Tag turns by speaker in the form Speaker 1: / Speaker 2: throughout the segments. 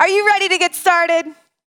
Speaker 1: Are you ready to get started?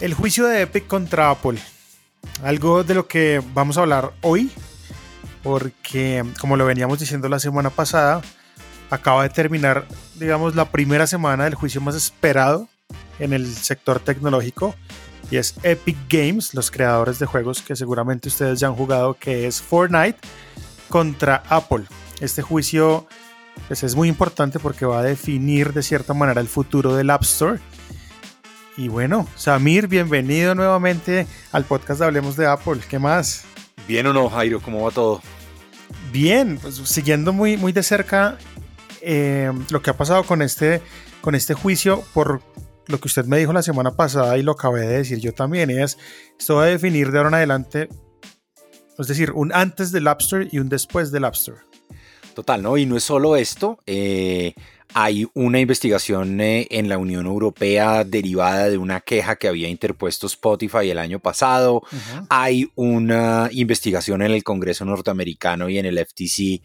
Speaker 2: El juicio de Epic contra Apple. Algo de lo que vamos a hablar hoy, porque como lo veníamos diciendo la semana pasada, acaba de terminar, digamos, la primera semana del juicio más esperado en el sector tecnológico y es Epic Games, los creadores de juegos que seguramente ustedes ya han jugado, que es Fortnite contra Apple. Este juicio pues, es muy importante porque va a definir de cierta manera el futuro del App Store. Y bueno, Samir, bienvenido nuevamente al podcast de Hablemos de Apple. ¿Qué más?
Speaker 3: Bien o no, Jairo, ¿cómo va todo?
Speaker 2: Bien, pues, siguiendo muy, muy de cerca eh, lo que ha pasado con este, con este juicio por lo que usted me dijo la semana pasada y lo acabé de decir yo también, es esto va a definir de ahora en adelante, es decir, un antes del App Store y un después del App Store.
Speaker 3: Total, ¿no? Y no es solo esto, eh, hay una investigación eh, en la Unión Europea derivada de una queja que había interpuesto Spotify el año pasado. Hay una investigación en el Congreso norteamericano y en el FTC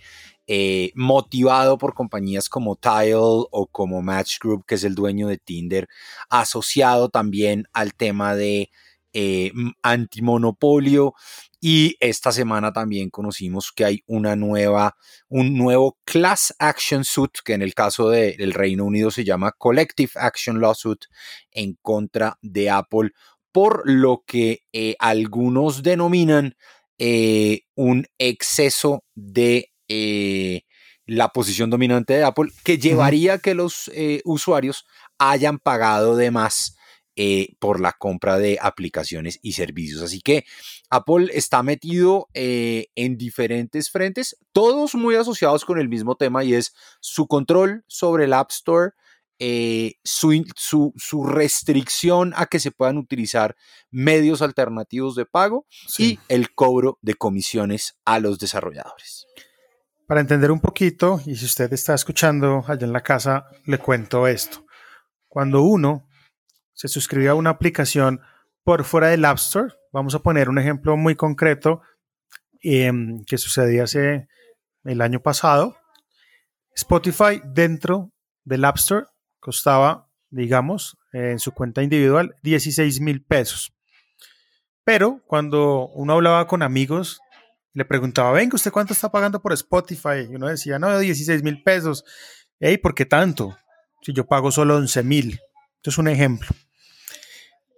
Speaker 3: eh, motivado por compañías como Tile o como Match Group, que es el dueño de Tinder, asociado también al tema de eh, antimonopolio. Y esta semana también conocimos que hay una nueva, un nuevo class action suit, que en el caso del Reino Unido se llama Collective Action Lawsuit, en contra de Apple, por lo que eh, algunos denominan un exceso de eh, la posición dominante de Apple, que llevaría a que los eh, usuarios hayan pagado de más eh, por la compra de aplicaciones y servicios. Así que Apple está metido en diferentes frentes, todos muy asociados con el mismo tema y es su control sobre el App Store, su, su, restricción a que se puedan utilizar medios alternativos de pago y el cobro de comisiones a los desarrolladores.
Speaker 2: Para entender un poquito, y si usted está escuchando allá en la casa, le cuento esto. Cuando uno se suscribe a una aplicación por fuera del App Store, vamos a poner un ejemplo muy concreto em, que sucedía hace el año pasado. Spotify dentro del App Store costaba, digamos, en su cuenta individual 16 mil pesos. Pero cuando uno hablaba con amigos le preguntaba, venga, ¿usted cuánto está pagando por Spotify? Y uno decía, no, 16 mil pesos. Ey, ¿por qué tanto? Si yo pago solo 11 mil. Esto es un ejemplo.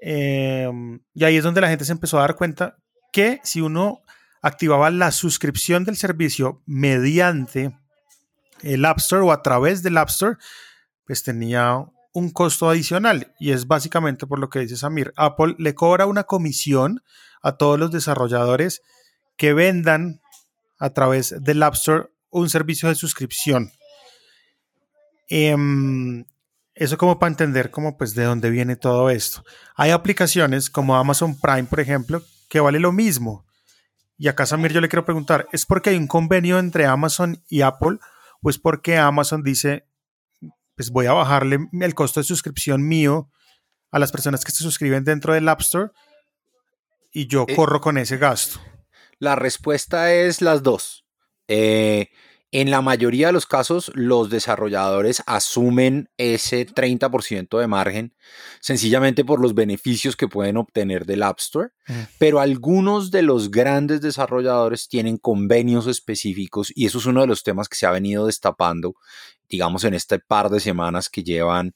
Speaker 2: Em, y ahí es donde la gente se empezó a dar cuenta que si uno activaba la suscripción del servicio mediante el App Store o a través del App Store, pues tenía un costo adicional. Y es básicamente por lo que dice Samir. Apple le cobra una comisión a todos los desarrolladores que vendan a través del App Store un servicio de suscripción. Em, eso como para entender cómo pues de dónde viene todo esto. Hay aplicaciones como Amazon Prime, por ejemplo, que vale lo mismo. Y acá, Samir, yo le quiero preguntar, ¿es porque hay un convenio entre Amazon y Apple o es porque Amazon dice, pues voy a bajarle el costo de suscripción mío a las personas que se suscriben dentro del App Store y yo
Speaker 3: Eh,
Speaker 2: corro con ese gasto?
Speaker 3: La respuesta es las dos. Eh, en la mayoría de los casos, los desarrolladores asumen ese 30% de margen sencillamente por los beneficios que pueden obtener del App Store,
Speaker 2: Mm.
Speaker 3: pero algunos de los grandes desarrolladores tienen convenios específicos y eso es uno de los temas que se ha venido destapando, digamos, en este par de semanas que llevan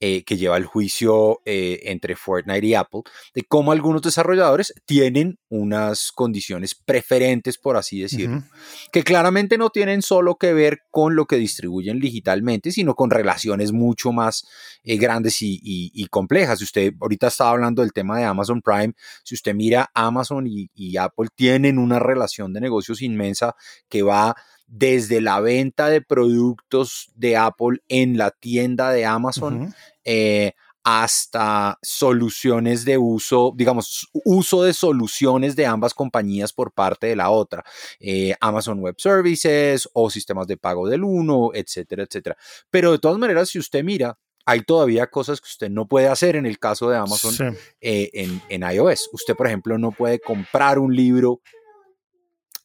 Speaker 3: eh, que lleva el juicio eh, entre Fortnite y Apple, de cómo algunos desarrolladores tienen unas condiciones preferentes, por así decirlo,
Speaker 2: Ujú.
Speaker 3: que claramente no tienen solo que ver con lo que distribuyen digitalmente, sino con relaciones mucho más eh, grandes y, y- y complejas. Si usted ahorita estaba hablando del tema de Amazon Prime, si usted mira Amazon y, y Apple tienen una relación de negocios inmensa que va desde la venta de productos de Apple en la tienda de Amazon eh, hasta soluciones de uso, digamos, uso de soluciones de ambas compañías por parte de la otra, eh, Amazon Web Services o sistemas de pago del uno, etcétera, etcétera. Pero de todas maneras, si usted mira, hay todavía cosas que usted no puede hacer en el caso de Amazon
Speaker 2: Sí.
Speaker 3: eh, en, en iOS. Usted, por ejemplo, no puede comprar un libro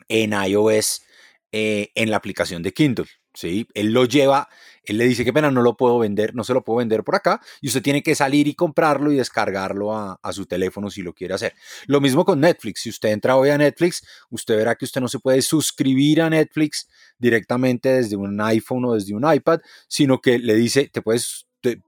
Speaker 3: en iOS eh, en la aplicación de Kindle. ¿sí? Él lo lleva, él le dice que pena, no lo puedo vender, no se lo puedo vender por acá, y usted tiene que salir y comprarlo y descargarlo a, a su teléfono si lo quiere hacer. Lo mismo con Netflix, si usted entra hoy a Netflix, usted verá que usted no se puede suscribir a Netflix directamente desde un iPhone o desde un iPad, sino que le dice, te puedes... te-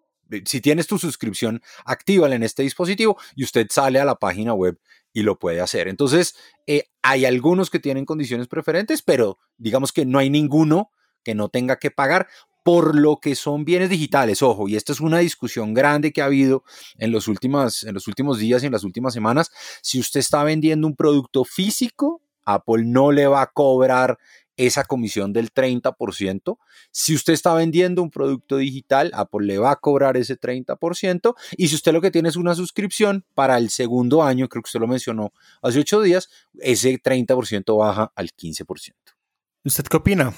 Speaker 3: si tienes tu suscripción, actívala en este dispositivo y usted sale a la página web y lo puede hacer. Entonces, eh, hay algunos que tienen condiciones preferentes, pero digamos que no hay ninguno que no tenga que pagar por lo que son bienes digitales. Ojo, y esta es una discusión grande que ha habido en los, últimas, en los últimos días y en las últimas semanas. Si usted está vendiendo un producto físico, Apple no le va a cobrar esa comisión del 30%. Si usted está vendiendo un producto digital, Apple le va a cobrar ese 30%. Y si usted lo que tiene es una suscripción para el segundo año, creo que usted lo mencionó hace ocho días, ese 30% baja al 15%.
Speaker 2: ¿Usted qué opina?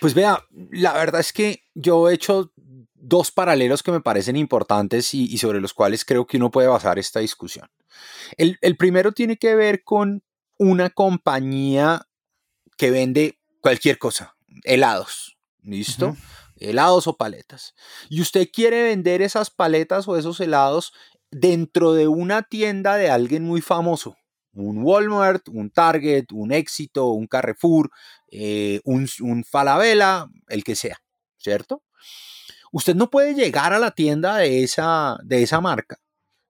Speaker 3: Pues vea, la verdad es que yo he hecho dos paralelos que me parecen importantes y, y sobre los cuales creo que uno puede basar esta discusión. El, el primero tiene que ver con una compañía que vende cualquier cosa, helados, ¿listo? Helados o paletas. Y usted quiere vender esas paletas o esos helados dentro de una tienda de alguien muy famoso. Un Walmart, un Target, un Éxito, un Carrefour, eh, un, un Falabella, el que sea, ¿cierto? Usted no puede llegar a la tienda de esa, de esa marca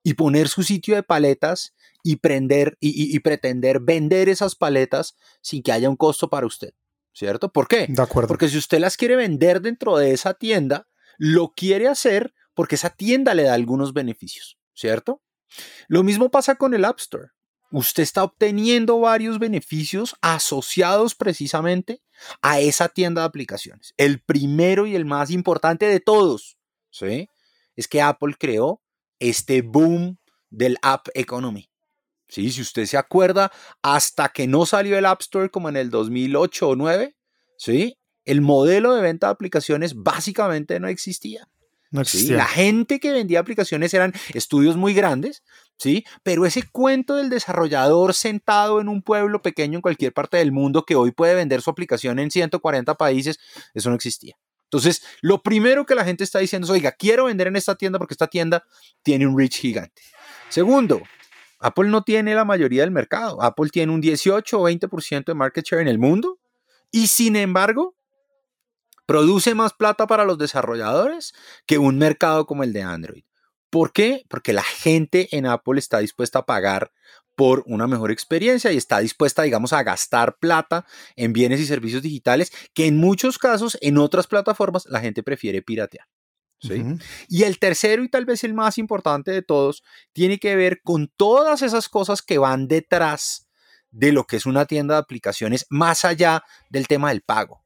Speaker 3: y poner su sitio de paletas y, prender, y, y- y pretender vender esas paletas sin que haya un costo para usted, ¿cierto? ¿Por qué?
Speaker 2: De acuerdo.
Speaker 3: Porque si usted las quiere vender dentro de esa tienda, lo quiere hacer porque esa tienda le da algunos beneficios, ¿cierto? Lo mismo pasa con el App Store. Usted está obteniendo varios beneficios asociados precisamente a esa tienda de aplicaciones. El primero y el más importante de todos, ¿sí? Es que Apple creó este boom del App Economy. Sí, si usted se acuerda, hasta que no salió el App Store como en el 2008 o 2009, ¿sí? El modelo de venta de aplicaciones básicamente no existía.
Speaker 2: No
Speaker 3: ¿sí?
Speaker 2: existía.
Speaker 3: La gente que vendía aplicaciones eran estudios muy grandes, ¿sí? Pero ese cuento del desarrollador sentado en un pueblo pequeño en cualquier parte del mundo que hoy puede vender su aplicación en 140 países, eso no existía. Entonces, lo primero que la gente está diciendo es, oiga, quiero vender en esta tienda porque esta tienda tiene un reach gigante. Segundo, Apple no tiene la mayoría del mercado. Apple tiene un 18 o 20% de market share en el mundo y sin embargo produce más plata para los desarrolladores que un mercado como el de Android. ¿Por qué? Porque la gente en Apple está dispuesta a pagar por una mejor experiencia y está dispuesta, digamos, a gastar plata en bienes y servicios digitales que en muchos casos, en otras plataformas, la gente prefiere piratear. Y el tercero y tal vez el más importante de todos tiene que ver con todas esas cosas que van detrás de lo que es una tienda de aplicaciones más allá del tema del pago.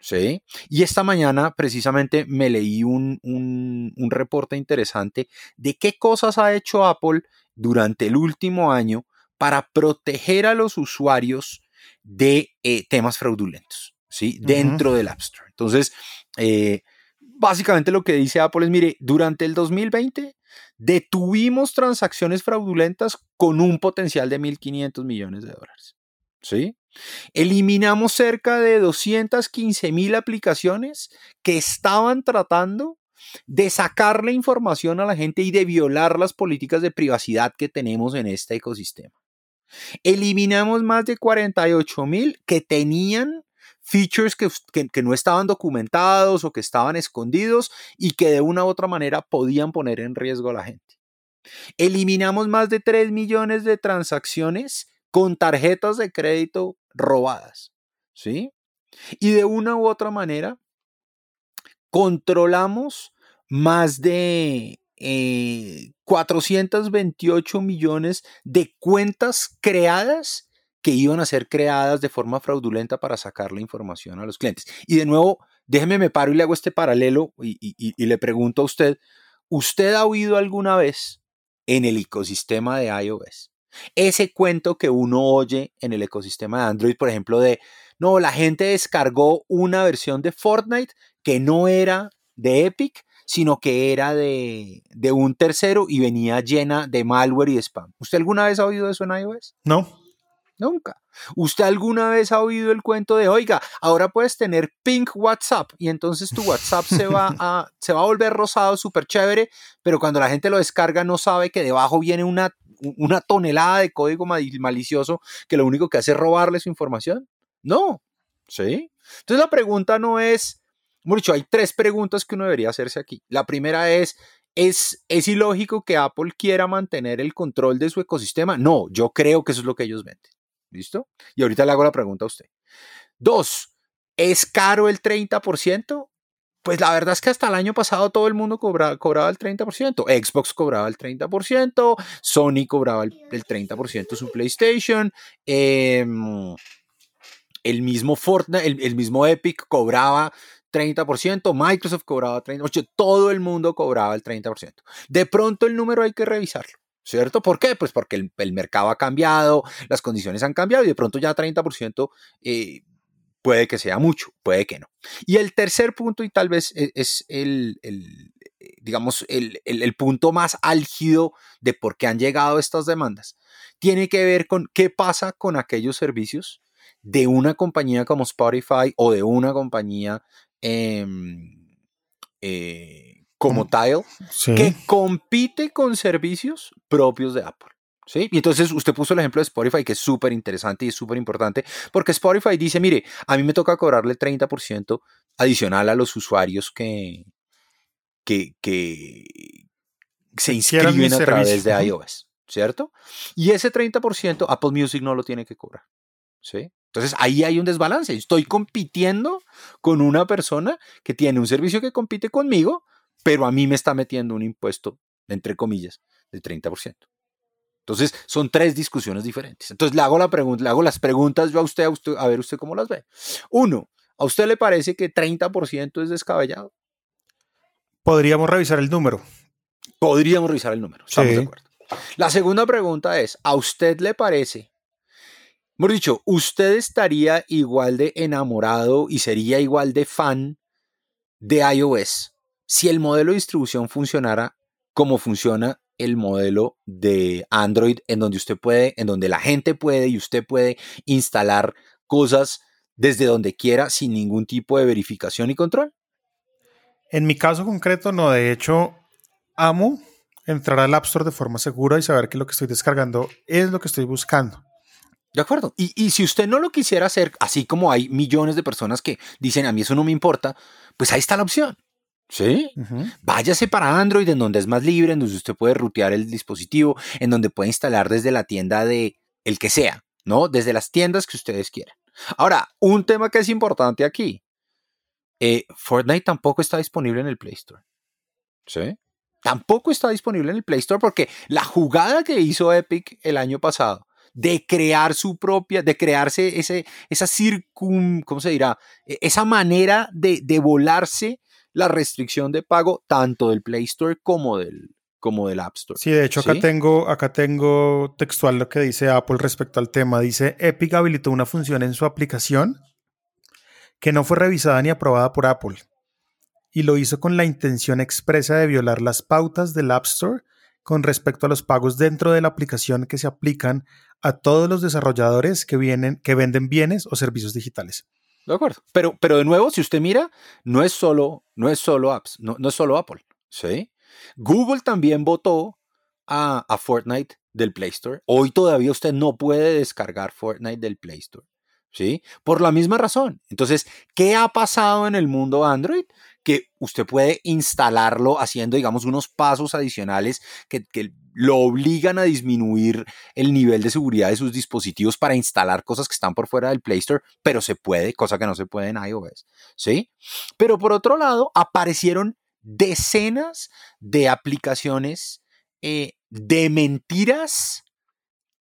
Speaker 3: ¿sí? Y esta mañana precisamente me leí un, un, un reporte interesante de qué cosas ha hecho Apple durante el último año para proteger a los usuarios de eh, temas fraudulentos, ¿sí? Dentro del App Store. Entonces, eh, básicamente lo que dice Apple es, mire, durante el 2020 detuvimos transacciones fraudulentas con un potencial de 1.500 millones de dólares. ¿Sí? Eliminamos cerca de 215 mil aplicaciones que estaban tratando de sacar la información a la gente y de violar las políticas de privacidad que tenemos en este ecosistema. Eliminamos más de 48 mil que tenían features que, que, no estaban documentados o que estaban escondidos y que de una u otra manera podían poner en riesgo a la gente. Eliminamos más de 3 millones de transacciones con tarjetas de crédito robadas, ¿sí? Y de una u otra manera controlamos más de 428 eh, millones de cuentas creadas que iban a ser creadas de forma fraudulenta para sacar la información a los clientes. Y de nuevo, déjeme me paro y le hago este paralelo y, le pregunto a usted, ¿usted ha oído alguna vez en el ecosistema de iOS ese cuento que uno oye en el ecosistema de Android, por ejemplo, de, no, la gente descargó una versión de Fortnite que no era de Epic, sino que era de, de un tercero y venía llena de malware y spam. ¿Usted alguna vez ha oído eso en iOS?
Speaker 2: No.
Speaker 3: Nunca. ¿Usted alguna vez ha oído el cuento de, oiga, ahora puedes tener pink WhatsApp y entonces tu WhatsApp se va a, se va a volver rosado, súper chévere, pero cuando la gente lo descarga no sabe que debajo viene una, una tonelada de código malicioso que lo único que hace es robarle su información? No. ¿Sí? Entonces la pregunta no es, mucho, hay tres preguntas que uno debería hacerse aquí. La primera es, ¿Es, ¿Es ilógico que Apple quiera mantener el control de su ecosistema? No, yo creo que eso es lo que ellos venden. ¿Listo? Y ahorita le hago la pregunta a usted. Dos, ¿es caro el 30%? Pues la verdad es que hasta el año pasado todo el mundo cobraba, el 30%. Xbox cobraba el 30%, Sony cobraba el, 30% su PlayStation, em, el mismo Fortnite, el, el, mismo Epic cobraba 30%, Microsoft cobraba 30%, todo el mundo cobraba el 30%. De pronto el número hay que revisarlo. ¿Cierto? ¿Por qué? Pues porque el, mercado ha cambiado, las condiciones han cambiado y de pronto ya 30% eh, puede que sea mucho, puede que no. Y el tercer punto, y tal vez e, es, el, digamos, el, el, punto más álgido de por qué han llegado estas demandas, tiene que ver con qué pasa con aquellos servicios de una compañía como Spotify o de una compañía em, eh, como Tile, que compite con servicios propios de Apple. ¿Sí? Y entonces usted puso el ejemplo de Spotify, que es súper interesante y es súper importante, porque Spotify dice, mire, a mí me toca cobrarle 30% adicional a los usuarios que, que, que se inscriben a través de iOS, ¿cierto? Y ese 30% Apple Music no lo tiene que cobrar. ¿Sí? Entonces ahí hay un desbalance. Estoy compitiendo con una persona que tiene un servicio que compite conmigo, pero a mí me está metiendo un impuesto, entre comillas, del 30%. Entonces, son tres discusiones diferentes. Entonces, le hago, la pregunta, le hago las preguntas yo a usted, a usted, a ver usted cómo las ve. Uno, ¿a usted le parece que 30% es descabellado?
Speaker 2: Podríamos revisar el número.
Speaker 3: Podríamos revisar el número, estamos de acuerdo. La segunda pregunta es, ¿a usted le parece? Hemos dicho, ¿usted estaría igual de enamorado y sería igual de fan de iOS si el modelo de distribución funcionara como funciona el modelo de Android, en donde usted puede, en donde la gente puede y usted puede instalar cosas desde donde quiera sin ningún tipo de verificación y control?
Speaker 2: En mi caso concreto, no. De hecho, amo entrar al App Store de forma segura y saber que lo que estoy descargando es lo que estoy buscando.
Speaker 3: De acuerdo. Y, y, si usted no lo quisiera hacer, así como hay millones de personas que dicen a mí eso no me importa, pues ahí está la opción. ¿Sí? Váyase para Android, en donde es más libre, en donde usted puede rutear el dispositivo, en donde puede instalar desde la tienda de el que sea, ¿no? Desde las tiendas que ustedes quieran. Ahora, un tema que es importante aquí. Eh, Fortnite tampoco está disponible en el Play Store. ¿Sí? Tampoco está disponible en el Play Store porque la jugada que hizo Epic el año pasado de crear su propia, de crearse ese, esa circun, ¿cómo se dirá? E, esa manera de, de volarse la restricción de pago tanto del Play Store como del, como del App Store.
Speaker 2: Sí, de hecho acá
Speaker 3: ¿Sí?
Speaker 2: tengo, acá tengo textual lo que dice Apple respecto al tema. Dice, Epic habilitó una función en su aplicación que no fue revisada ni aprobada por Apple y lo hizo con la intención expresa de violar las pautas del App Store con respecto a los pagos dentro de la aplicación que se aplican a todos los desarrolladores que, vienen, que venden bienes o servicios digitales.
Speaker 3: De acuerdo. Pero, pero de nuevo, si usted mira, no es solo, no es solo apps, no, no es solo Apple. ¿sí? Google también votó a, a Fortnite del Play Store. Hoy todavía usted no puede descargar Fortnite del Play Store. ¿Sí? Por la misma razón. Entonces, ¿qué ha pasado en el mundo Android? Que usted puede instalarlo haciendo, digamos, unos pasos adicionales que, que lo obligan a disminuir el nivel de seguridad de sus dispositivos para instalar cosas que están por fuera del Play Store, pero se puede, cosa que no se puede en iOS, ¿sí? Pero por otro lado, aparecieron decenas de aplicaciones eh, de mentiras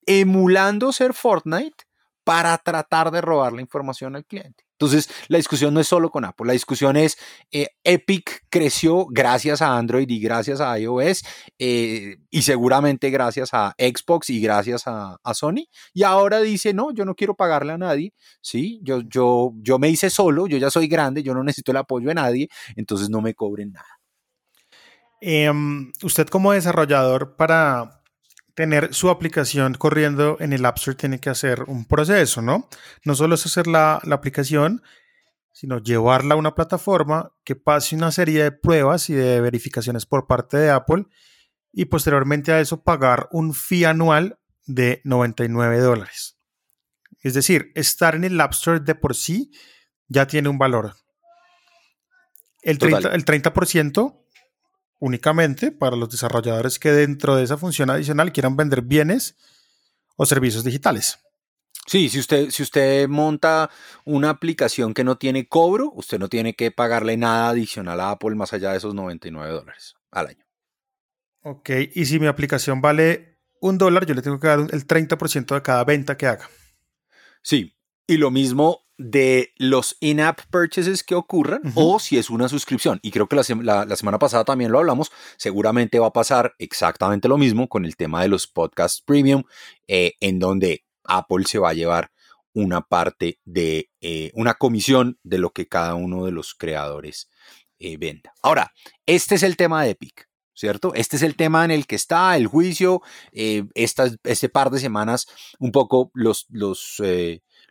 Speaker 3: emulando ser Fortnite para tratar de robar la información al cliente. Entonces, la discusión no es solo con Apple, la discusión es eh, Epic creció gracias a Android y gracias a iOS eh, y seguramente gracias a Xbox y gracias a, Sony. Y ahora dice, no, yo no quiero pagarle a nadie, ¿sí? Yo, yo, yo me hice solo, yo ya soy grande, yo no necesito el apoyo de nadie, entonces no me cobren nada.
Speaker 2: Eh, usted como desarrollador para tener su aplicación corriendo en el App Store tiene que hacer un proceso, ¿no? No solo es hacer la, la, aplicación, sino llevarla a una plataforma que pase una serie de pruebas y de verificaciones por parte de Apple y posteriormente a eso pagar un fee anual de 99 dólares. Es decir, estar en el App Store de por sí ya tiene un valor. El 30%, el 30 únicamente para los desarrolladores que dentro de esa función adicional quieran vender bienes o servicios digitales.
Speaker 3: Sí, si usted, si usted monta una aplicación que no tiene cobro, usted no tiene que pagarle nada adicional a Apple más allá de esos 99 dólares al año.
Speaker 2: Ok, y si mi aplicación vale un dólar, yo le tengo que dar el 30% de cada venta que haga.
Speaker 3: Sí, y lo mismo de los in-app purchases que ocurran uh -huh. o si es una suscripción. Y creo que la, la, la, semana pasada también lo hablamos. Seguramente va a pasar exactamente lo mismo con el tema de los podcasts premium, eh, en donde Apple se va a llevar una parte de eh, una comisión de lo que cada uno de los creadores eh, venda. Ahora, este es el tema de Epic. ¿Cierto? Este es el tema en el que está el juicio. Esta, este par de semanas, un poco los, los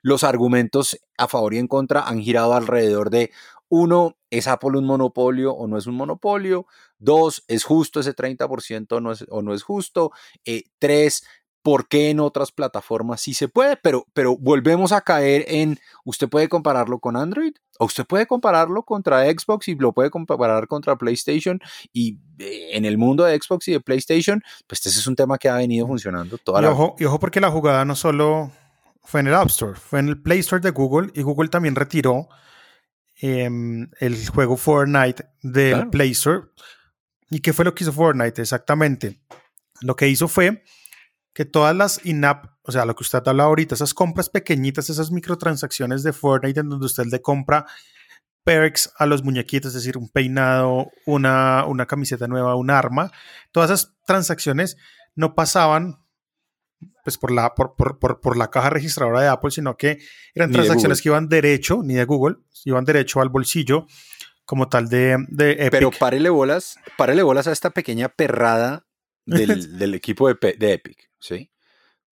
Speaker 3: los argumentos a favor y en contra han girado alrededor de uno, ¿es Apple un monopolio o no es un monopolio? Dos, ¿es justo ese 30% o no es, o no es justo? Eh, tres, ¿por qué en otras plataformas sí se puede? Pero, pero volvemos a caer en, usted puede compararlo con Android o usted puede compararlo contra Xbox y lo puede comparar contra PlayStation y eh, en el mundo de Xbox y de PlayStation, pues ese es un tema que ha venido funcionando toda
Speaker 2: y
Speaker 3: la
Speaker 2: ojo, y ojo porque la jugada no solo fue en el App Store, fue en el Play Store de Google y Google también retiró eh, el juego Fortnite del claro. Play Store. ¿Y qué fue lo que hizo Fortnite exactamente? Lo que hizo fue que todas las in-app, o sea, lo que usted habla ahorita, esas compras pequeñitas, esas microtransacciones de Fortnite en donde usted le compra perks a los muñequitos, es decir, un peinado, una, una camiseta nueva, un arma, todas esas transacciones no pasaban pues por la, por, por, por, por, la caja registradora de Apple, sino que eran
Speaker 3: Ni
Speaker 2: transacciones que iban derecho, ni de Google, iban derecho al bolsillo como tal de, de Epic.
Speaker 3: Pero párele bolas, párele bolas a esta pequeña perrada del, del equipo de, de, Epic, ¿sí?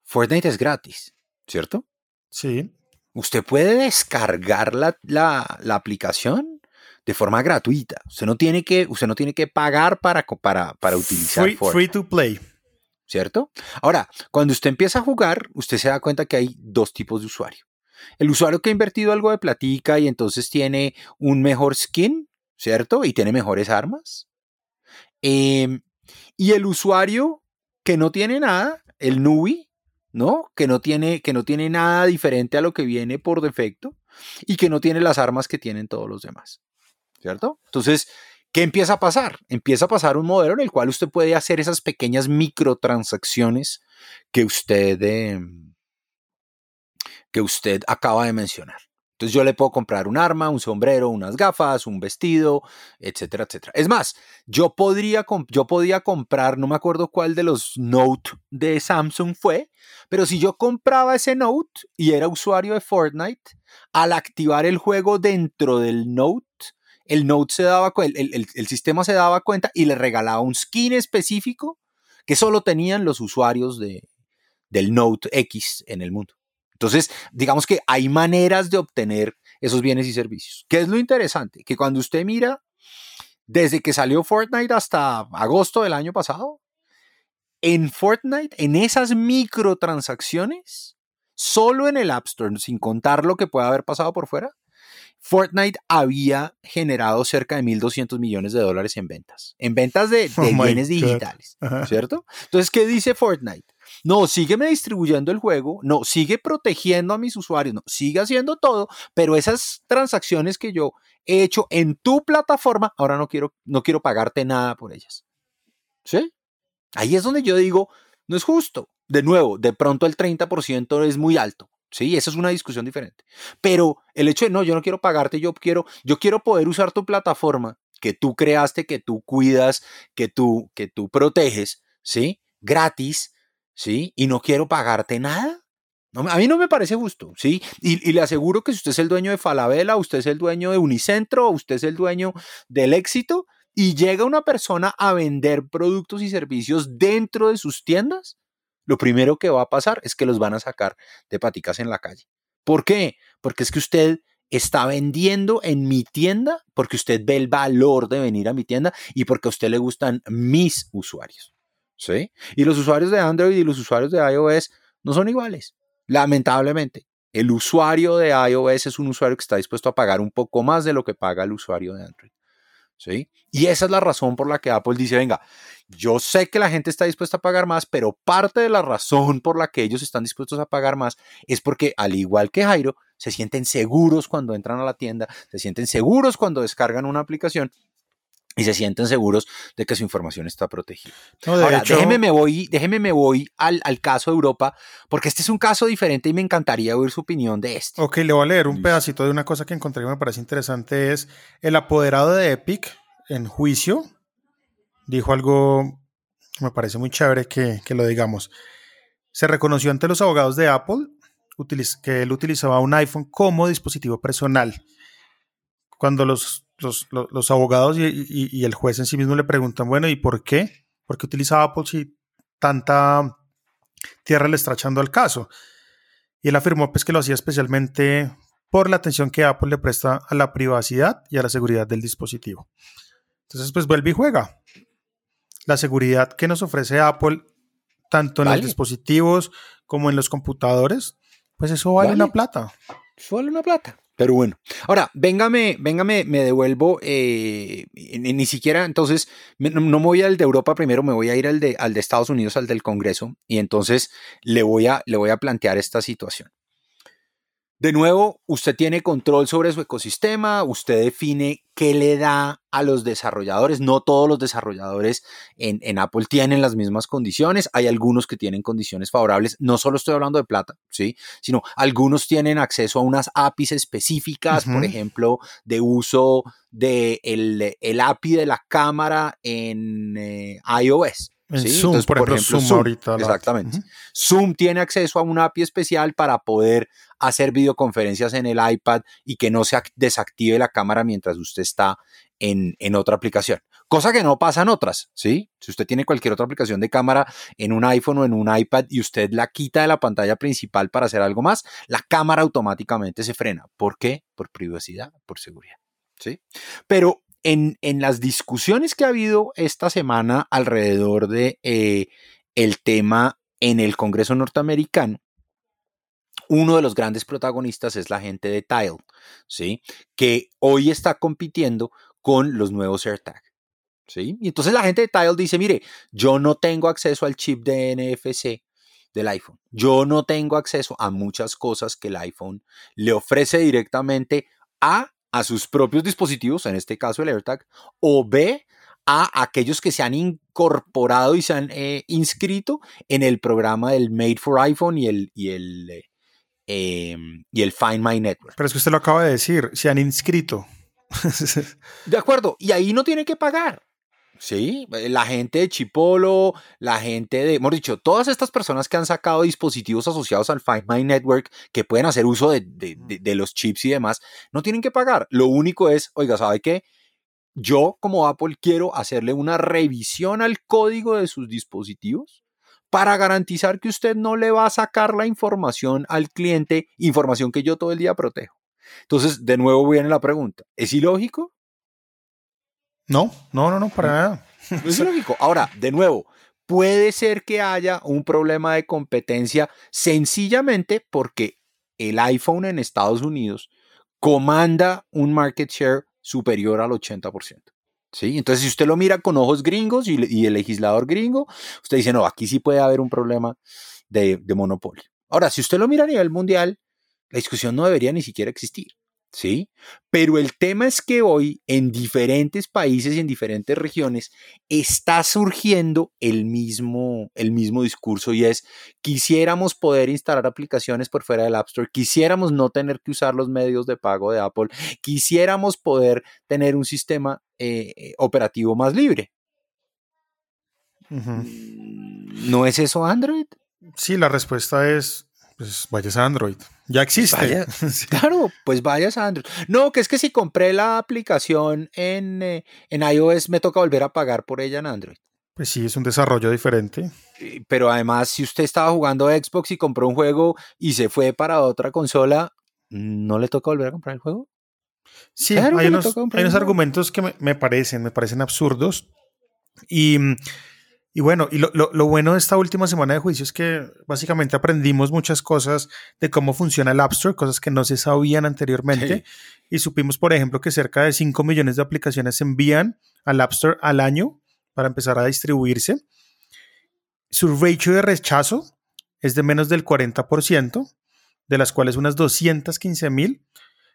Speaker 3: Fortnite es gratis, ¿cierto?
Speaker 2: Sí.
Speaker 3: Usted puede descargar la, la, la aplicación de forma gratuita. Usted no tiene que, usted no tiene que pagar para, para, para utilizar
Speaker 2: free,
Speaker 3: Fortnite.
Speaker 2: free to play.
Speaker 3: ¿Cierto? Ahora, cuando usted empieza a jugar, usted se da cuenta que hay dos tipos de usuario. El usuario que ha invertido algo de platica y entonces tiene un mejor skin, ¿cierto? Y tiene mejores armas. Eh, y el usuario que no tiene nada, el newbie, ¿no? Que no, tiene, que no tiene nada diferente a lo que viene por defecto y que no tiene las armas que tienen todos los demás, ¿cierto? Entonces, ¿Qué empieza a pasar? Empieza a pasar un modelo en el cual usted puede hacer esas pequeñas microtransacciones que usted, eh, que usted acaba de mencionar. Entonces yo le puedo comprar un arma, un sombrero, unas gafas, un vestido, etcétera, etcétera. Es más, yo podría, yo podía comprar, no me acuerdo cuál de los Note de Samsung fue, pero si yo compraba ese Note y era usuario de Fortnite, al activar el juego dentro del Note, el Note se daba el, el, sistema se daba cuenta y le regalaba un skin específico que solo tenían los usuarios de, del Note X en el mundo. Entonces, digamos que hay maneras de obtener esos bienes y servicios. ¿Qué es lo interesante? Que cuando usted mira, desde que salió Fortnite hasta agosto del año pasado, en Fortnite, en esas microtransacciones, solo en el App Store, sin contar lo que pueda haber pasado por fuera, Fortnite había generado cerca de 1.200 millones de dólares en ventas, en ventas de, oh bienes digitales, ¿cierto? Entonces, ¿qué dice Fortnite? No, sígueme distribuyendo el juego, no, sigue protegiendo a mis usuarios, no, sigue haciendo todo, pero esas transacciones que yo he hecho en tu plataforma, ahora no quiero, no quiero pagarte nada por ellas. ¿Sí? Ahí es donde yo digo, no es justo. De nuevo, de pronto el 30% es muy alto. Sí, esa es una discusión diferente. Pero el hecho de no, yo no quiero pagarte, yo quiero, yo quiero poder usar tu plataforma que tú creaste, que tú cuidas, que tú, que tú proteges, ¿sí? Gratis, ¿sí? Y no quiero pagarte nada. a mí no me parece justo, ¿sí? Y, le aseguro que si usted es el dueño de Falabella, usted es el dueño de Unicentro, usted es el dueño del éxito, y llega una persona a vender productos y servicios dentro de sus tiendas, lo primero que va a pasar es que los van a sacar de paticas en la calle. ¿Por qué? Porque es que usted está vendiendo en mi tienda porque usted ve el valor de venir a mi tienda y porque a usted le gustan mis usuarios. ¿sí? Y los usuarios de Android y los usuarios de iOS no son iguales, lamentablemente. El usuario de iOS es un usuario que está dispuesto a pagar un poco más de lo que paga el usuario de Android. ¿Sí? Y esa es la razón por la que Apple dice, venga, yo sé que la gente está dispuesta a pagar más, pero parte de la razón por la que ellos están dispuestos a pagar más es porque, al igual que Jairo, se sienten seguros cuando entran a la tienda, se sienten seguros cuando descargan una aplicación y se sienten seguros de que su información está protegida. Ahora, déjeme me voy, déjeme me voy al, caso de Europa, porque este es un caso diferente y me encantaría oír su opinión de este.
Speaker 2: Ok, le voy a leer un pedacito de una cosa que encontré que me parece interesante, es el apoderado de Epic en juicio dijo algo que me parece muy chévere que, que lo digamos. Se reconoció ante los abogados de Apple que él utilizaba un iPhone como dispositivo personal. Cuando los los, abogados y, el juez en sí mismo le preguntan, bueno, ¿y por qué? ¿Por qué utilizaba Apple si tanta tierra le está echando al caso? Y él afirmó pues que lo hacía especialmente por la atención que Apple le presta a la privacidad y a la seguridad del dispositivo. Entonces, pues vuelve y juega. La seguridad que nos ofrece Apple, tanto en los dispositivos como en los computadores, pues eso vale, una plata.
Speaker 3: Eso vale una plata. Pero bueno, ahora, véngame, véngame, me devuelvo, eh, ni, siquiera, entonces, no, me voy al de Europa primero, me voy a ir al de, al de Estados Unidos, al del Congreso, y entonces le voy a, le voy a plantear esta situación. De nuevo, usted tiene control sobre su ecosistema, usted define qué le da a los desarrolladores. No todos los desarrolladores en, Apple tienen las mismas condiciones. Hay algunos que tienen condiciones favorables. No solo estoy hablando de plata, ¿sí? Sino algunos tienen acceso a unas APIs específicas, por ejemplo, de uso de el, API de la cámara en eh, iOS.
Speaker 2: Zoom, por, ejemplo, Zoom, ahorita.
Speaker 3: Exactamente. Zoom tiene acceso a una API especial para poder hacer videoconferencias en el iPad y que no se desactive la cámara mientras usted está en, en, otra aplicación. Cosa que no pasa en otras, ¿sí? Si usted tiene cualquier otra aplicación de cámara en un iPhone o en un iPad y usted la quita de la pantalla principal para hacer algo más, la cámara automáticamente se frena. ¿Por qué? Por privacidad, por seguridad, ¿sí? Pero en, las discusiones que ha habido esta semana alrededor de eh, el tema en el Congreso norteamericano, uno de los grandes protagonistas es la gente de Tile, ¿sí? Que hoy está compitiendo con los nuevos AirTag. ¿Sí? Y entonces la gente de Tile dice, mire, yo no tengo acceso al chip de NFC del iPhone. Yo no tengo acceso a muchas cosas que el iPhone le ofrece directamente a a sus propios dispositivos, en este caso el AirTag, o B, a aquellos que se han incorporado y se han eh, inscrito en el programa del Made for iPhone y el, y el, eh, eh, y el Find My Network.
Speaker 2: Pero es que usted lo acaba de decir, se han inscrito.
Speaker 3: De acuerdo, y ahí no tiene que pagar. Sí, la gente de Chipolo, la gente de, hemos dicho, todas estas personas que han sacado dispositivos asociados al Find My Network que pueden hacer uso de, de, de, los chips y demás, no tienen que pagar. Lo único es, oiga, ¿sabe qué? Yo como Apple quiero hacerle una revisión al código de sus dispositivos para garantizar que usted no le va a sacar la información al cliente, información que yo todo el día protejo. Entonces, de nuevo viene la pregunta, ¿es ilógico?
Speaker 2: No, no, no, no, para nada.
Speaker 3: Es ilógico. Ahora, de nuevo, puede ser que haya un problema de competencia sencillamente porque el iPhone en Estados Unidos comanda un market share superior al 80%. ¿Sí? Entonces, si usted lo mira con ojos gringos y, y, el legislador gringo, usted dice, no, aquí sí puede haber un problema de, de monopolio. Ahora, si usted lo mira a nivel mundial, la discusión no debería ni siquiera existir. ¿Sí? Pero el tema es que hoy en diferentes países y en diferentes regiones está surgiendo el mismo, el mismo discurso y es, quisiéramos poder instalar aplicaciones por fuera del App Store, quisiéramos no tener que usar los medios de pago de Apple, quisiéramos poder tener un sistema eh, operativo más libre. Uh -huh. ¿No es eso Android?
Speaker 2: Sí, la respuesta es pues vayas a Android. Ya existe.
Speaker 3: Vaya, sí. Claro, pues vayas a Android. No, que es que si compré la aplicación en, eh, en iOS me toca volver a pagar por ella en Android.
Speaker 2: Pues sí, es un desarrollo diferente.
Speaker 3: Pero además, si usted estaba jugando Xbox y compró un juego y se fue para otra consola, ¿no le toca volver a comprar el juego?
Speaker 2: Sí, claro hay, unos, hay unos argumentos que me, me, parecen, me parecen absurdos. Y y bueno, y lo, lo, lo, bueno de esta última semana de juicio es que básicamente aprendimos muchas cosas de cómo funciona el App Store, cosas que no se sabían anteriormente. Sí. Y supimos, por ejemplo, que cerca de 5 millones de aplicaciones se envían al App Store al año para empezar a distribuirse. Su ratio de rechazo es de menos del 40%, de las cuales unas 215 mil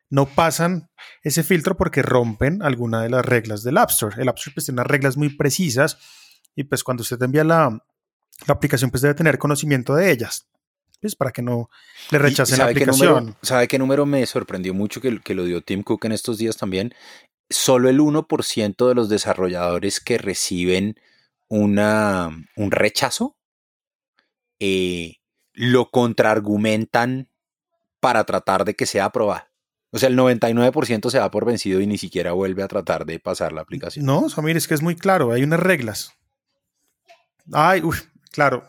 Speaker 2: no pasan ese filtro porque rompen alguna de las reglas del App Store. El App Store pues, tiene unas reglas muy precisas y pues cuando usted envía la, la aplicación pues debe tener conocimiento de ellas. Pues para que no le rechacen la aplicación.
Speaker 3: Qué número, ¿Sabe qué número me sorprendió mucho que, que lo dio Tim Cook en estos días también? Solo el 1% de los desarrolladores que reciben una, un rechazo eh, lo contraargumentan para tratar de que sea aprobada. O sea, el 99% se da por vencido y ni siquiera vuelve a tratar de pasar la aplicación.
Speaker 2: No, Samir, es que es muy claro, hay unas reglas. Ay, uy, claro,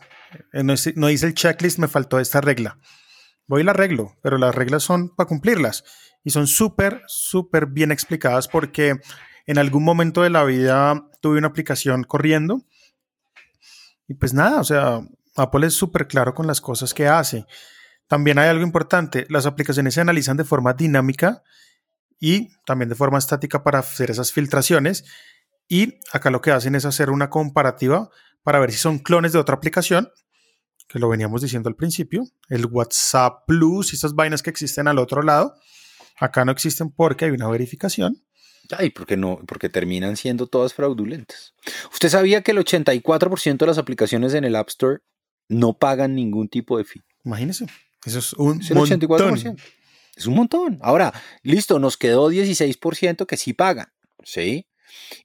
Speaker 2: no, no hice el checklist, me faltó esta regla. Voy y la arreglo, pero las reglas son para cumplirlas y son súper, súper bien explicadas porque en algún momento de la vida tuve una aplicación corriendo y pues nada, o sea, Apple es súper claro con las cosas que hace. También hay algo importante, las aplicaciones se analizan de forma dinámica y también de forma estática para hacer esas filtraciones y acá lo que hacen es hacer una comparativa para ver si son clones de otra aplicación, que lo veníamos diciendo al principio, el WhatsApp Plus y esas vainas que existen al otro lado, acá no existen porque hay una verificación.
Speaker 3: Ay, porque no, porque terminan siendo todas fraudulentas. ¿Usted sabía que el 84% de las aplicaciones en el App Store no pagan ningún tipo de fee?
Speaker 2: Imagínese, eso es un
Speaker 3: es el 84%. Es un montón. Ahora, listo, nos quedó 16% que sí pagan, ¿sí?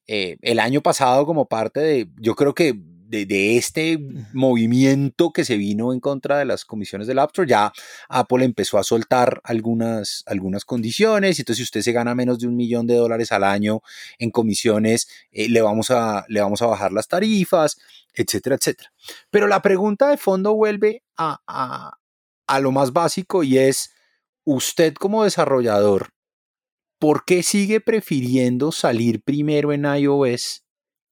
Speaker 3: Eh, el año pasado como parte de, yo creo que de, de, este movimiento que se vino en contra de las comisiones del App Store, ya Apple empezó a soltar algunas, algunas condiciones, entonces si usted se gana menos de un millón de dólares al año en comisiones, eh, le, vamos a, le vamos a bajar las tarifas, etcétera, etcétera. Pero la pregunta de fondo vuelve a, a, a lo más básico y es, usted como desarrollador, ¿por qué sigue prefiriendo salir primero en iOS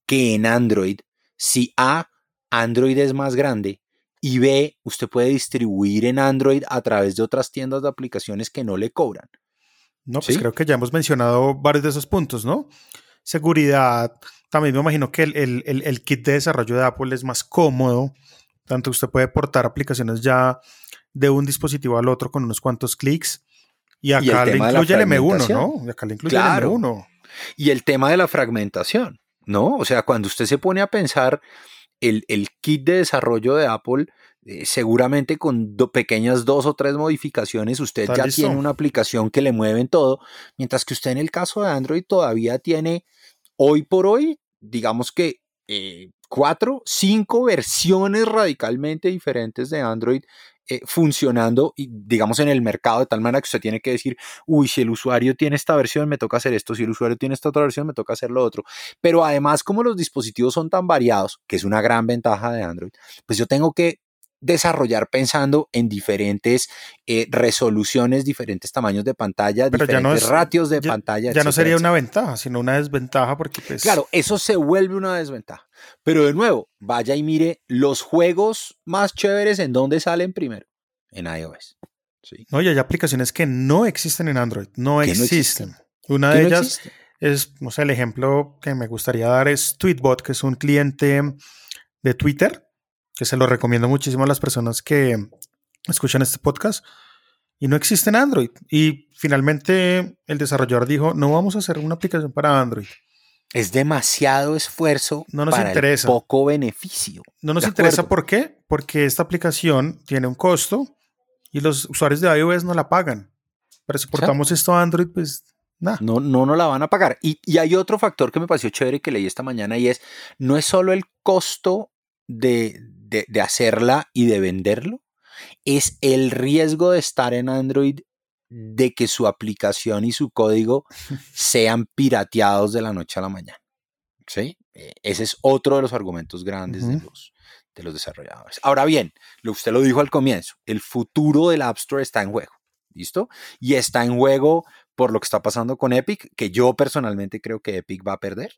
Speaker 3: que en Android? Si A, Android es más grande y B, usted puede distribuir en Android a través de otras tiendas de aplicaciones que no le cobran.
Speaker 2: No, pues ¿Sí? creo que ya hemos mencionado varios de esos puntos, ¿no? Seguridad, también me imagino que el, el, el, el kit de desarrollo de Apple es más cómodo, tanto usted puede portar aplicaciones ya de un dispositivo al otro con unos cuantos clics. Y acá y le incluye el M1, ¿no? Y acá le incluye
Speaker 3: claro.
Speaker 2: el M1.
Speaker 3: Y el tema de la fragmentación, ¿no? O sea, cuando usted se pone a pensar el, el kit de desarrollo de Apple, eh, seguramente con do- pequeñas dos o tres modificaciones usted ya
Speaker 2: listo.
Speaker 3: tiene una aplicación que le mueve en todo, mientras que usted en el caso de Android todavía tiene hoy por hoy, digamos que eh, cuatro, cinco versiones radicalmente diferentes de Android eh, funcionando, y, digamos, en el mercado, de tal manera que usted tiene que decir, uy, si el usuario tiene esta versión, me toca hacer esto, si el usuario tiene esta otra versión, me toca hacer lo otro. Pero además, como los dispositivos son tan variados, que es una gran ventaja de Android, pues yo tengo que desarrollar pensando en diferentes eh, resoluciones, diferentes tamaños de pantalla,
Speaker 2: Pero
Speaker 3: diferentes
Speaker 2: no es-
Speaker 3: ratios de
Speaker 2: ya-
Speaker 3: pantalla.
Speaker 2: Ya no sería
Speaker 3: etcétera.
Speaker 2: una ventaja, sino una desventaja porque pues...
Speaker 3: Claro, eso se vuelve una desventaja. Pero de nuevo, vaya y mire los juegos más chéveres en dónde salen primero. En iOS. ¿sí?
Speaker 2: No, y hay aplicaciones que no existen en Android, no existen. Una
Speaker 3: ¿Qué
Speaker 2: de
Speaker 3: no
Speaker 2: ellas
Speaker 3: existe?
Speaker 2: es, no sé, el ejemplo que me gustaría dar es Tweetbot, que es un cliente de Twitter, que se lo recomiendo muchísimo a las personas que escuchan este podcast, y no existe en Android. Y finalmente el desarrollador dijo, no vamos a hacer una aplicación para Android.
Speaker 3: Es demasiado esfuerzo
Speaker 2: No nos
Speaker 3: para
Speaker 2: interesa.
Speaker 3: el poco beneficio.
Speaker 2: No nos interesa por qué, porque esta aplicación tiene un costo y los usuarios de iOS no la pagan. Pero si portamos esto a Android, pues nada.
Speaker 3: No, no, no la van a pagar. Y, y hay otro factor que me pareció chévere que leí esta mañana y es, no es solo el costo de, de- de hacerla y de venderlo, es el riesgo de estar en Android de que su aplicación y su código sean pirateados de la noche a la mañana. ¿Sí? Eh, Ese es otro de los argumentos grandes de, los, de los desarrolladores. Ahora bien, lo usted lo dijo al comienzo, el futuro del App Store está en juego. ¿Listo? Y está en juego por lo que está pasando con Epic, que yo personalmente creo que Epic va a perder,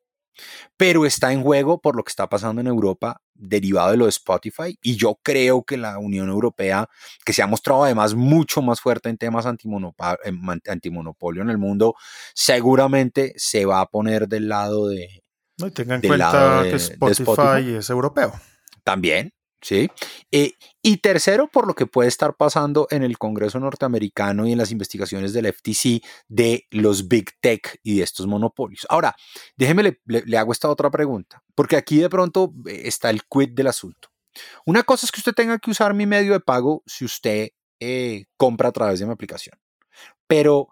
Speaker 3: pero está en juego por lo que está pasando en Europa derivado de lo de Spotify y yo creo que la Unión Europea, que se ha mostrado además mucho más fuerte en temas antimonopolio en el mundo, seguramente se va a poner del lado de
Speaker 2: No, y tengan en cuenta
Speaker 3: de-
Speaker 2: que Spotify,
Speaker 3: Spotify.
Speaker 2: es europeo.
Speaker 3: también, ¿sí? Eh, y tercero, por lo que puede estar pasando en el Congreso norteamericano y en las investigaciones del FTC de los Big Tech y de estos monopolios. Ahora, déjeme, le, hago esta otra pregunta, porque aquí de pronto eh, está el quid del asunto. Una cosa es que usted tenga que usar mi medio de pago si usted eh, compra a través de mi aplicación, pero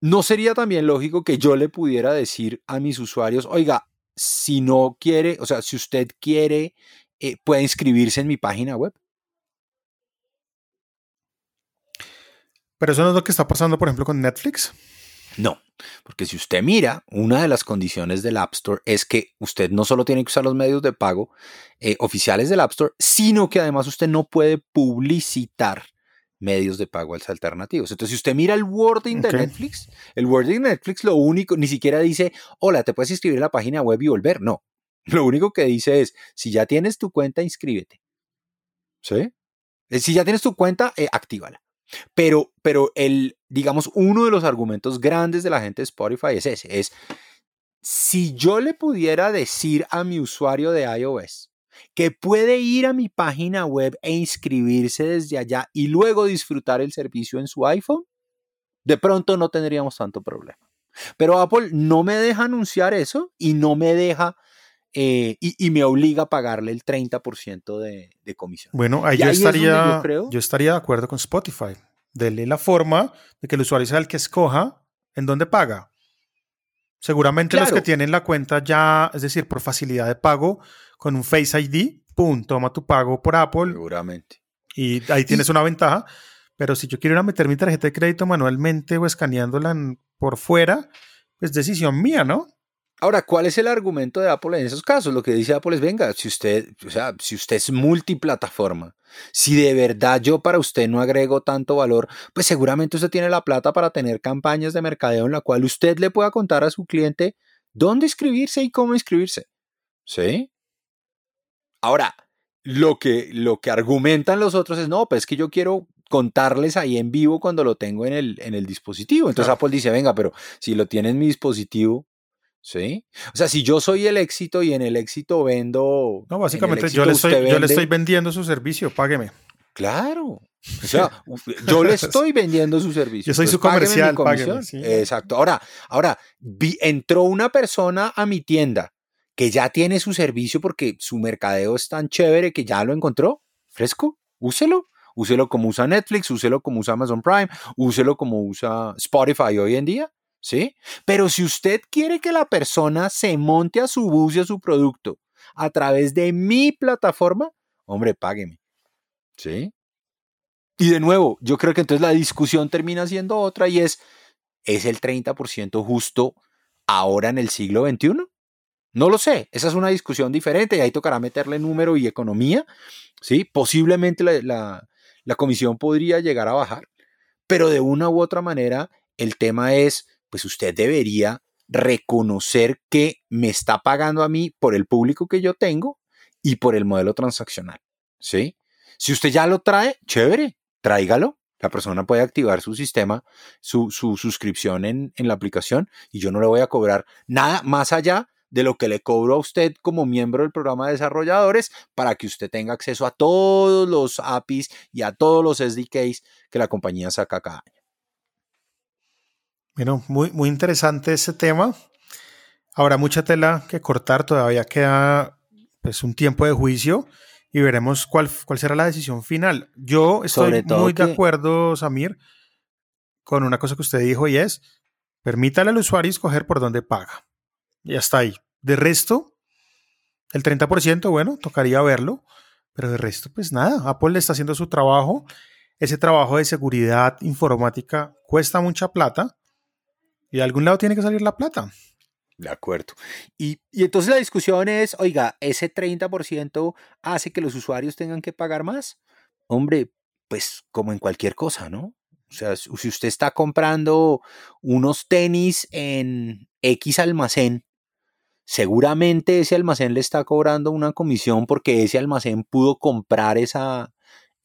Speaker 3: ¿no sería también lógico que yo le pudiera decir a mis usuarios, oiga, si no quiere, o sea, si usted quiere eh, puede inscribirse en mi página web.
Speaker 2: Pero eso no es lo que está pasando, por ejemplo, con Netflix.
Speaker 3: No, porque si usted mira, una de las condiciones del App Store es que usted no solo tiene que usar los medios de pago eh, oficiales del App Store, sino que además usted no puede publicitar medios de pago alternativos. Entonces, si usted mira el wording de Netflix, el wording de Netflix lo único, ni siquiera dice, hola, te puedes inscribir en la página web y volver. No, lo único que dice es, si ya tienes tu cuenta, inscríbete. ¿Sí? Eh, Si ya tienes tu cuenta, eh, actívala. Pero, pero el, digamos, uno de los argumentos grandes de la gente de Spotify es ese, es si yo le pudiera decir a mi usuario de iOS que puede ir a mi página web e inscribirse desde allá y luego disfrutar el servicio en su iPhone, de pronto no tendríamos tanto problema. Pero Apple no me deja anunciar eso y no me deja eh, y, y me obliga a pagarle el 30% de, de comisión.
Speaker 2: Bueno, ahí yo
Speaker 3: ahí es donde
Speaker 2: estaría,
Speaker 3: yo creo-
Speaker 2: yo estaría de acuerdo con Spotify. Dele la forma de que el usuario sea el que escoja en dónde paga. Seguramente los que tienen la cuenta ya, es decir, por facilidad de pago, con un Face ID, pum, toma tu pago por Apple
Speaker 3: Seguramente.
Speaker 2: y ahí tienes una ventaja. Pero si yo quiero ir a meter mi tarjeta de crédito manualmente o escaneándola por fuera, es decisión mía, ¿no?
Speaker 3: Ahora, ¿cuál es el argumento de Apple en esos casos? Lo que dice Apple es, venga, si usted, o sea, si usted es multiplataforma, si de verdad yo para usted no agrego tanto valor, pues seguramente usted tiene la plata para tener campañas de mercadeo en la cual usted le pueda contar a su cliente dónde inscribirse y cómo inscribirse. ¿Sí? Ahora, lo que, lo que argumentan los otros es, no, pues es que yo quiero contarles ahí en vivo cuando lo tengo en el, en el dispositivo. Entonces
Speaker 2: Claro.
Speaker 3: Apple dice, venga, pero si lo tiene en mi dispositivo, ¿sí? O sea, si yo soy el éxito y en el éxito vendo...
Speaker 2: No, básicamente yo le, estoy, yo le estoy vendiendo su servicio, págueme.
Speaker 3: Claro. O sea, yo le estoy vendiendo su servicio.
Speaker 2: Yo soy su comercial, págueme,
Speaker 3: comisión.
Speaker 2: sí.
Speaker 3: Exacto. Ahora, ahora vi- entró una persona a mi tienda que ya tiene su servicio porque su mercadeo es tan chévere que ya lo encontró. Fresco. úselo. Úselo como usa Netflix, úselo como usa Amazon Prime, úselo como usa Spotify hoy en día, ¿sí? Pero si usted quiere que la persona se monte a su bus y a su producto a través de mi plataforma, hombre, págueme, ¿sí? Y de nuevo, yo creo que entonces la discusión termina siendo otra y es, ¿es el 30% justo ahora en el siglo XXI? No lo sé, esa es una discusión diferente y ahí tocará meterle número y economía, ¿sí? Posiblemente la, la comisión podría llegar a bajar, pero de una u otra manera el tema es, pues usted debería reconocer que me está pagando a mí por el público que yo tengo y por el modelo transaccional, ¿sí? Si usted ya lo trae, chévere, tráigalo. La persona puede activar su sistema, su, su suscripción en, en la aplicación y yo no le voy a cobrar nada más allá de lo que le cobro a usted como miembro del programa de desarrolladores para que usted tenga acceso a todos los APIs y a todos los SDKs que la compañía saca cada año.
Speaker 2: Bueno, muy, muy interesante ese tema. Habrá mucha tela que cortar, todavía queda pues, un tiempo de juicio y veremos cuál, cuál será la decisión final. Yo estoy muy de acuerdo, Samir, con una cosa que usted dijo y es, permítale al usuario escoger por dónde paga. Y hasta ahí. De resto, el 30%, bueno, tocaría verlo, pero de resto, pues nada, Apple le está haciendo su trabajo. Ese trabajo de seguridad informática cuesta mucha plata y de algún lado tiene que salir la plata.
Speaker 3: De acuerdo. Y, y, entonces la discusión es, oiga, ¿ese 30% hace que los usuarios tengan que pagar más? Hombre, pues como en cualquier cosa, ¿no? O sea, si usted está comprando unos tenis en X almacén seguramente ese almacén le está cobrando una comisión porque ese almacén pudo comprar esa,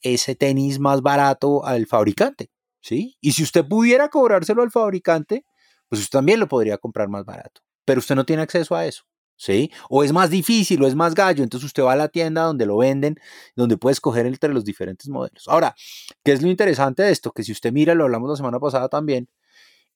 Speaker 3: ese tenis más barato al fabricante, ¿sí? Y si usted pudiera cobrárselo al fabricante, pues usted también lo podría comprar más barato, pero usted no tiene acceso a eso. ¿Sí? O es más difícil o es más gallo, entonces usted va a la tienda donde lo venden, donde puede escoger entre los diferentes modelos. Ahora, ¿qué es lo interesante de esto? Que si usted mira, lo hablamos la semana pasada también,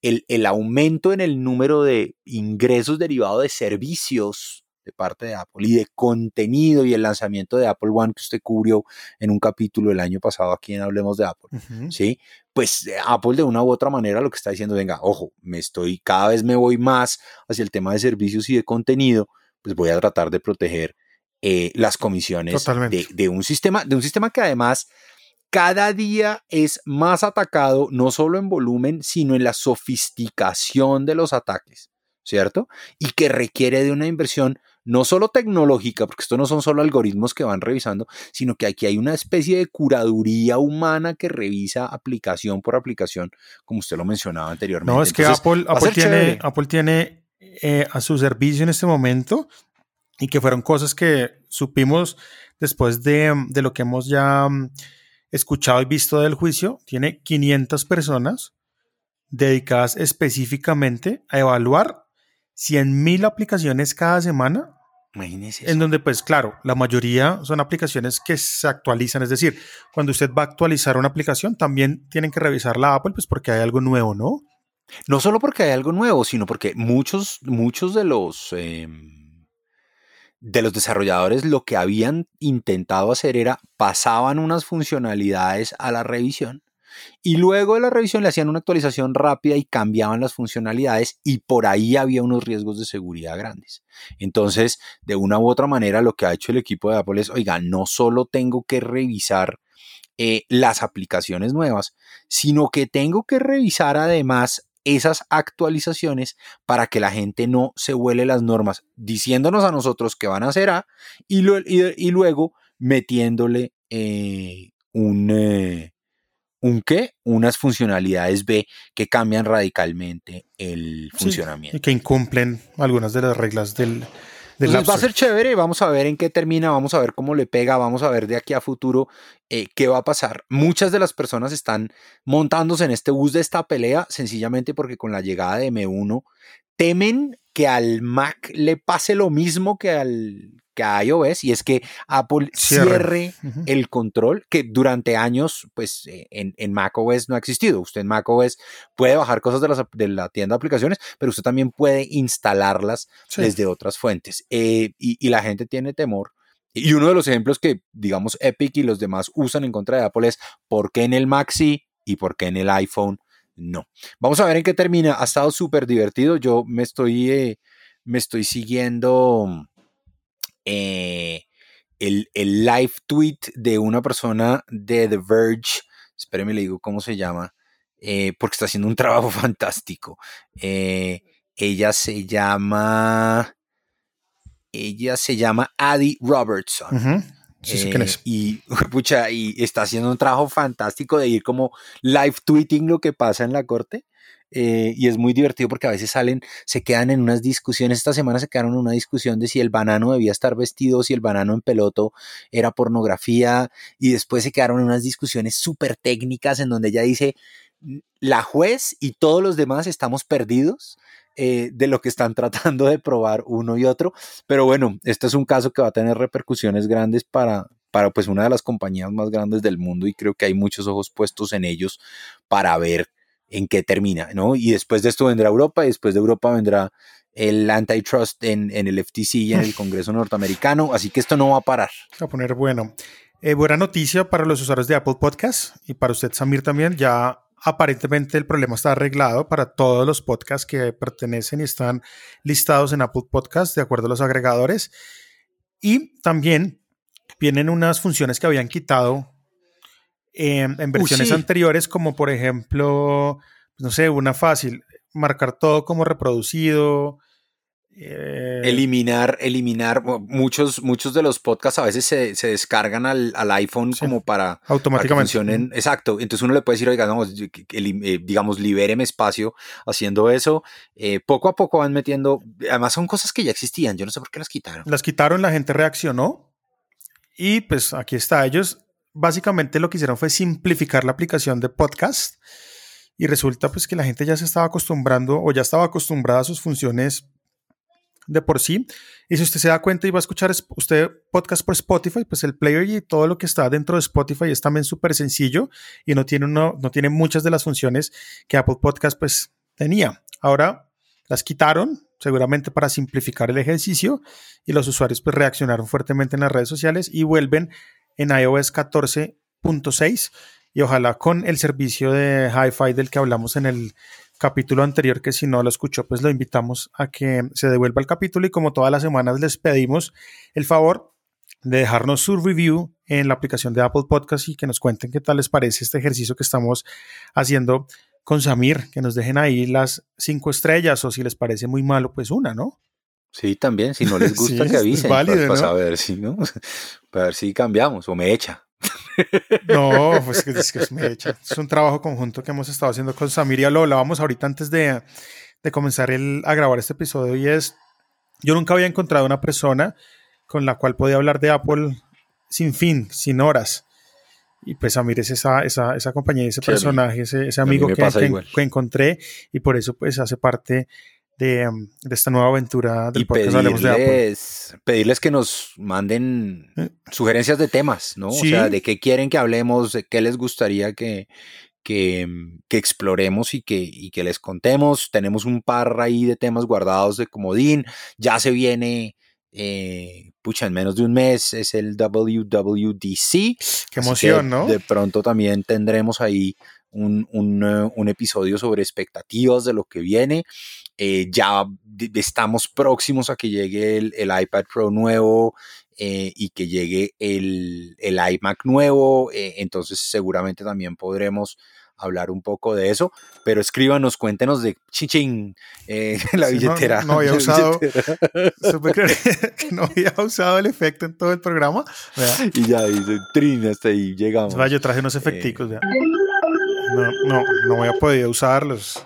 Speaker 3: el, aumento en el número de ingresos derivados de servicios de parte de Apple y de contenido y el lanzamiento de Apple One que usted cubrió en un capítulo el año pasado aquí en Hablemos de Apple, ¿sí? Pues eh, Apple de una u otra manera lo que está diciendo, venga, ojo, me estoy, cada vez me voy más hacia el tema de servicios y de contenido, pues voy a tratar de proteger eh, las comisiones de, de, un sistema, de un sistema que además cada día es más atacado, no solo en volumen, sino en la sofisticación de los ataques, ¿cierto? Y que requiere de una inversión no solo tecnológica, porque esto no son solo algoritmos que van revisando, sino que aquí hay una especie de curaduría humana que revisa aplicación por aplicación, como usted lo mencionaba anteriormente.
Speaker 2: No, es que Apple, tiene, Apple, tiene, eh, a su servicio en este momento y que fueron cosas que supimos después de, de lo que hemos ya mm, escuchado y visto del juicio, tiene 500 personas dedicadas específicamente a evaluar 100.000 aplicaciones cada semana. En donde, pues claro, la mayoría son aplicaciones que se actualizan. Es decir, cuando usted va a actualizar una aplicación, también tienen que revisar la Apple, pues porque hay algo nuevo, ¿no?
Speaker 3: No solo porque hay algo nuevo, sino porque muchos, muchos de los... Em, de los desarrolladores lo que habían intentado hacer era pasaban unas funcionalidades a la revisión y luego de la revisión le hacían una actualización rápida y cambiaban las funcionalidades y por ahí había unos riesgos de seguridad grandes. Entonces, de una u otra manera, lo que ha hecho el equipo de Apple es, oiga, no solo tengo que revisar eh, las aplicaciones nuevas, sino que tengo que revisar además esas actualizaciones para que la gente no se huele las normas, diciéndonos a nosotros que van a hacer A y, luego metiéndole eh, un, eh, un qué, unas funcionalidades B que cambian radicalmente el funcionamiento.
Speaker 2: y que incumplen algunas de las reglas del,
Speaker 3: va a ser chévere, vamos a ver en qué termina, vamos a ver cómo le pega, vamos a ver de aquí a futuro eh, qué va a pasar. Muchas de las personas están montándose en este bus de esta pelea sencillamente porque con la llegada de M1 temen que al Mac le pase lo mismo que al, que a iOS y es que Apple cierre, el control que durante años pues eh, en, en macOS no ha existido. Usted en macOS puede bajar cosas de, las, de la tienda de aplicaciones, pero usted también puede instalarlas desde otras fuentes. Eh, y, y, la gente tiene temor y uno de los ejemplos que, digamos, Epic y los demás usan en contra de Apple es por qué en el Mac sí y por qué en el iPhone no. Vamos a ver en qué termina. Ha estado súper divertido. Yo me estoy, eh, me estoy siguiendo eh, el, el, live tweet de una persona de The Verge. Espéreme, le digo cómo se llama. Eh, porque está haciendo un trabajo fantástico. ella se llama. Ella se llama Addie Robertson. y, pucha, y está haciendo un trabajo fantástico de ir como live tweeting lo que pasa en la corte. Eh, y es muy divertido porque a veces salen, se quedan en unas discusiones. Esta semana se quedaron en una discusión de si el banano debía estar vestido, si el banano en peloto era pornografía. Y después se quedaron en unas discusiones súper técnicas en donde ella dice, la juez y todos los demás estamos perdidos. Eh, de lo que están tratando de probar uno y otro. Pero bueno, este es un caso que va a tener repercusiones grandes para, para pues una de las compañías más grandes del mundo y creo que hay muchos ojos puestos en ellos para ver en qué termina, ¿no? Y después de esto vendrá Europa y después de Europa vendrá el antitrust en, en el FTC y en el Congreso norteamericano, así que esto no va a parar.
Speaker 2: A poner bueno. Eh, buena noticia para los usuarios de Apple Podcast y para usted, Samir, también. Ya aparentemente el problema está arreglado para todos los podcasts que pertenecen y están listados en Apple Podcasts de acuerdo a los agregadores. Y también vienen unas funciones que habían quitado en, versiones anteriores, como por ejemplo, no sé, una fácil, marcar todo como reproducido,
Speaker 3: eh, eliminar, eliminar, muchos, muchos de los podcasts a veces se, descargan al, iPhone como para,
Speaker 2: automáticamente.
Speaker 3: exacto, entonces uno le puede decir, oiga, eh, digamos, libéreme espacio haciendo eso. Eh, poco a poco van metiendo, además son cosas que ya existían, yo no sé por qué las quitaron.
Speaker 2: Las quitaron, la gente reaccionó y pues aquí está, ellos básicamente lo que hicieron fue simplificar la aplicación de podcast y resulta pues que la gente ya se estaba acostumbrando o ya estaba acostumbrada a sus funciones de por sí. Y si usted se da cuenta y va a escuchar usted podcast por Spotify, pues el player y todo lo que está dentro de Spotify es también súper sencillo y no tiene, no tiene muchas de las funciones que Apple Podcast pues tenía. Ahora las quitaron, seguramente para simplificar el ejercicio y los usuarios pues reaccionaron fuertemente en las redes sociales y vuelven en iOS 14.6 y ojalá con el servicio de Hi-Fi del que hablamos en el capítulo anterior, que si no lo escuchó, pues lo invitamos a que se devuelva el capítulo y como todas las semanas les pedimos el favor de dejarnos su review en la aplicación de Apple Podcast y que nos cuenten qué tal les parece este ejercicio que estamos haciendo con Samir, que nos dejen ahí las cinco estrellas o si les parece muy malo, pues una, ¿no?
Speaker 3: Sí, también, si no les gusta que avisen, válido, para, saber si, ¿no? Para ver si cambiamos o me echa.
Speaker 2: No, pues que, es, que es, es, un trabajo conjunto que hemos estado haciendo con Samir y lo hablábamos ahorita antes de, de comenzar el, a grabar este episodio y es, yo nunca había encontrado una persona con la cual podía hablar de Apple sin fin, sin horas. Y pues Samir es esa, esa, esa compañía, ese personaje, ese, ese amigo que, que, que, encontré y por eso pues hace parte Um, de, esta nueva aventura del
Speaker 3: y podcast pedirles, de Apple. Pedirles que nos manden eh. sugerencias de temas, ¿no? O sea, de qué quieren que hablemos, de qué les gustaría que, que, um, que exploremos y que, y que les contemos. Tenemos un par ahí de temas guardados de comodín. Ya se viene eh, pucha, en menos de un mes es el WWDC.
Speaker 2: Qué emoción, ¿no?
Speaker 3: De pronto también tendremos ahí un, un, uh, un, episodio sobre expectativas de lo que viene. Eh, ya estamos próximos a que llegue el, el iPad Pro nuevo eh, y que llegue el, el iMac nuevo. Eh, entonces seguramente también podremos hablar un poco de eso, pero escríbanos, cuéntenos de chichín, la billetera.
Speaker 2: No, había usado, no había usado el efecto en todo el programa.
Speaker 3: Y ya dice, trin, hasta ahí llegamos.
Speaker 2: yo traje unos efecticos. No, no, no voy a poder usarlos.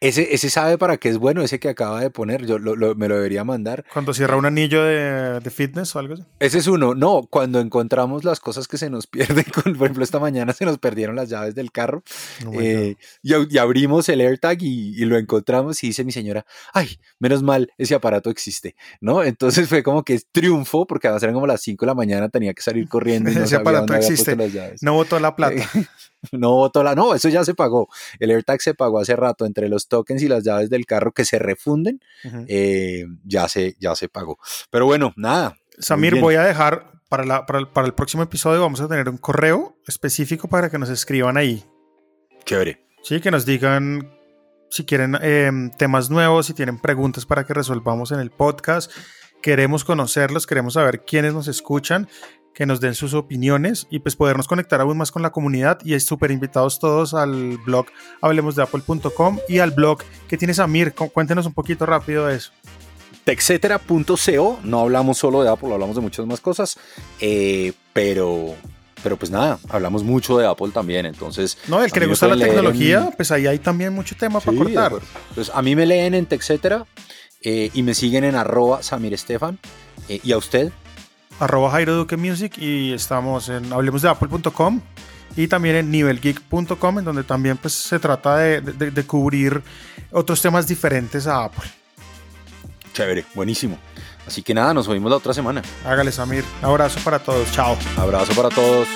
Speaker 3: Ese, ese sabe para qué es bueno, ese que acaba de poner, yo me lo debería mandar.
Speaker 2: Cuando cierra un anillo de, de, fitness o algo así.
Speaker 3: Ese es uno, no, cuando encontramos las cosas que se nos pierden, por ejemplo, esta mañana se nos perdieron las llaves del carro oh eh, y, abrimos el AirTag y, y, lo encontramos y dice mi señora, ay, menos mal, ese aparato existe, ¿no? Entonces fue como que es triunfo, porque a ser como las 5 de la mañana, tenía que salir corriendo. Y no
Speaker 2: ese aparato existe, no botó la plata.
Speaker 3: no votó la, no, eso ya se pagó. El AirTag se pagó hace rato entre los tokens y las llaves del carro que se refunden, eh, ya, se, ya se pagó. Pero bueno, nada.
Speaker 2: Samir, voy a dejar para, la, para, el, para el próximo episodio vamos a tener un correo específico para que nos escriban ahí.
Speaker 3: Chévere.
Speaker 2: Sí, que nos digan si quieren eh, temas nuevos, si tienen preguntas para que resolvamos en el podcast. Queremos conocerlos, queremos saber quiénes nos escuchan, que nos den sus opiniones y pues podernos conectar aún más con la comunidad. Y es súper invitados todos al blog hablemosdeapple.com y al blog que tiene Samir. Cu- Cuéntenos un poquito rápido de eso.
Speaker 3: Texetera.co, no hablamos solo de Apple, hablamos de muchas más cosas, eh, pero, pero pues nada, hablamos mucho de Apple también, entonces...
Speaker 2: No, el que le gusta la tecnología,
Speaker 3: en-
Speaker 2: pues ahí hay también mucho tema
Speaker 3: Sí,
Speaker 2: para cortar.
Speaker 3: Entonces, a mí me leen en Texetera eh, y me siguen en arroba Samir Estefan. eh, ¿Y a usted?
Speaker 2: Arroba Jairo Duque Music y estamos en hablemosdeapple.com y también en nivelgeek.com en donde también pues se trata de, de- de cubrir otros temas diferentes a Apple.
Speaker 3: Chévere, buenísimo. Así que nada, nos oímos la otra semana.
Speaker 2: Hágale Samir, abrazo para todos, chao.
Speaker 3: Abrazo para todos.